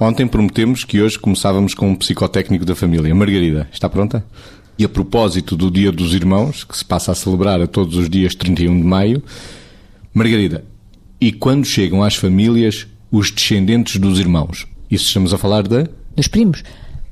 Ontem prometemos que hoje começávamos com um psicotécnico da família. Margarida, está pronta? E a propósito do Dia dos Irmãos, que se passa a celebrar a todos os dias 31 de maio, Margarida, e quando chegam às famílias os descendentes dos irmãos? Isso estamos a falar de? Dos primos.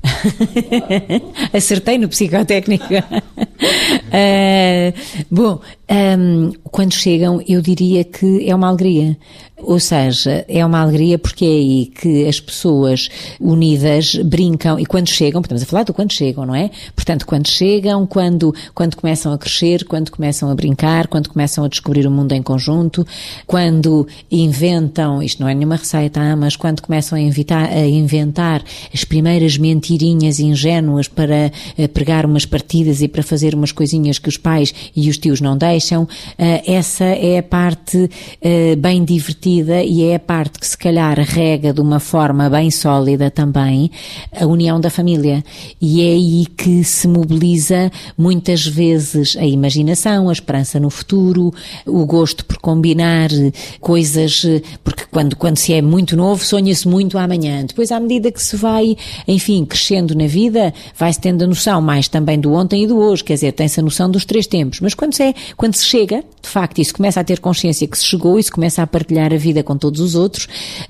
Acertei no psicotécnico. uh, bom, um, quando chegam, eu diria que é uma alegria. Ou seja, é uma alegria porque é aí que as pessoas unidas brincam e quando chegam, estamos a falar do quando chegam, não é? Portanto, quando chegam, quando, quando começam a crescer, quando começam a brincar, quando começam a descobrir o mundo em conjunto, quando inventam, isto não é nenhuma receita, ah, mas quando começam a, invitar, a inventar as primeiras mentirinhas ingênuas para uh, pregar umas partidas e para fazer umas coisinhas que os pais e os tios não deixam, uh, essa é a parte uh, bem divertida e é a parte que se calhar rega de uma forma bem sólida também a união da família. E é aí que se mobiliza muitas vezes a imaginação, a esperança no futuro, o gosto por combinar coisas, porque quando, quando se é muito novo sonha-se muito amanhã. Depois, à medida que se vai, enfim, crescendo na vida, vai-se tendo a noção mais também do ontem e do hoje, quer dizer, tem-se a noção dos três tempos. Mas quando se, é, quando se chega, de facto, isso começa a ter consciência que se chegou e se começa a partilhar a vida com todos os outros,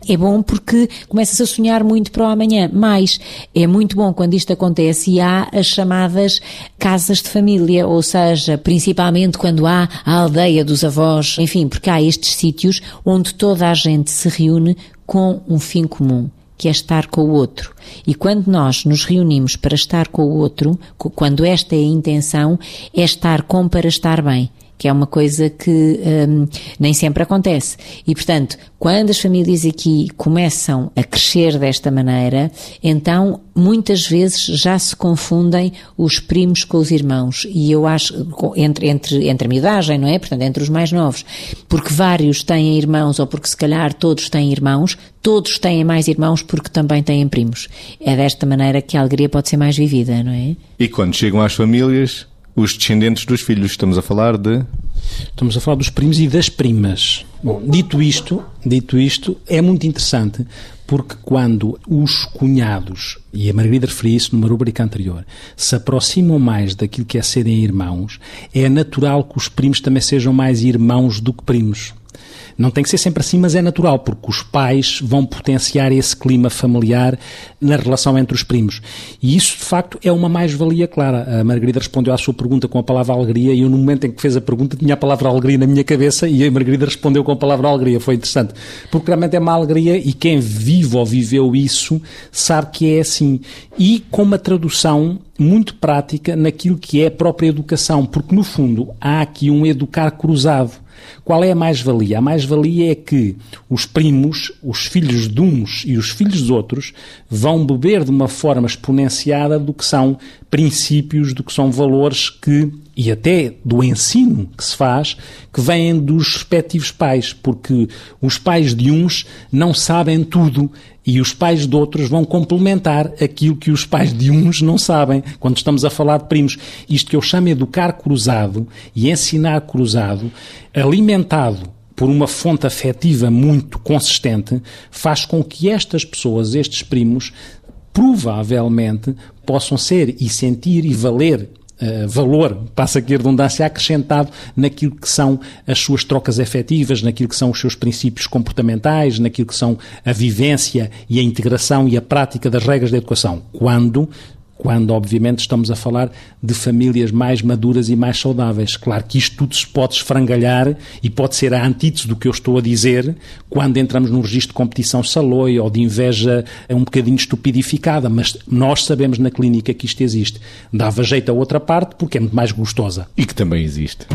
é bom porque começa-se a sonhar muito para o amanhã. Mas é muito bom quando isto acontece e há as chamadas casas de família, ou seja, principalmente quando há a aldeia dos avós, enfim, porque há estes sítios onde toda a gente se reúne com um fim comum que é estar com o outro. E quando nós nos reunimos para estar com o outro, quando esta é a intenção, é estar com para estar bem que é uma coisa que um, nem sempre acontece. E, portanto, quando as famílias aqui começam a crescer desta maneira, então muitas vezes já se confundem os primos com os irmãos. E eu acho, entre, entre, entre a miudagem, não é? Portanto, entre os mais novos. Porque vários têm irmãos, ou porque se calhar todos têm irmãos, todos têm mais irmãos porque também têm primos. É desta maneira que a alegria pode ser mais vivida, não é? E quando chegam às famílias, os descendentes dos filhos. Estamos a falar de. Estamos a falar dos primos e das primas. Bom, dito isto, dito isto, é muito interessante porque quando os cunhados, e a Margarida referiu isso numa rubrica anterior, se aproximam mais daquilo que é serem irmãos, é natural que os primos também sejam mais irmãos do que primos. Não tem que ser sempre assim, mas é natural, porque os pais vão potenciar esse clima familiar na relação entre os primos. E isso, de facto, é uma mais-valia clara. A Margarida respondeu à sua pergunta com a palavra alegria e eu, no momento em que fez a pergunta, tinha a palavra alegria na minha cabeça e a Margarida respondeu com a palavra alegria. Foi interessante. Porque realmente é uma alegria e quem vive ou viveu isso sabe que é assim. E com uma tradução muito prática naquilo que é a própria educação, porque no fundo há aqui um educar cruzado. Qual é a mais-valia? A mais-valia é que os primos, os filhos de uns e os filhos dos outros, vão beber de uma forma exponenciada do que são princípios, do que são valores que e até do ensino que se faz, que vêm dos respectivos pais, porque os pais de uns não sabem tudo e os pais de outros vão complementar aquilo que os pais de uns não sabem, quando estamos a falar de primos. Isto que eu chamo educar cruzado e ensinar cruzado, alimentado por uma fonte afetiva muito consistente, faz com que estas pessoas, estes primos, provavelmente possam ser e sentir e valer Uh, valor, passa aqui a redundância, acrescentado naquilo que são as suas trocas efetivas, naquilo que são os seus princípios comportamentais, naquilo que são a vivência e a integração e a prática das regras da educação. Quando quando obviamente estamos a falar de famílias mais maduras e mais saudáveis. Claro que isto tudo se pode esfrangalhar e pode ser a antítese do que eu estou a dizer quando entramos num registro de competição saloi ou de inveja um bocadinho estupidificada, mas nós sabemos na clínica que isto existe. Dava jeito a outra parte porque é muito mais gostosa. E que também existe.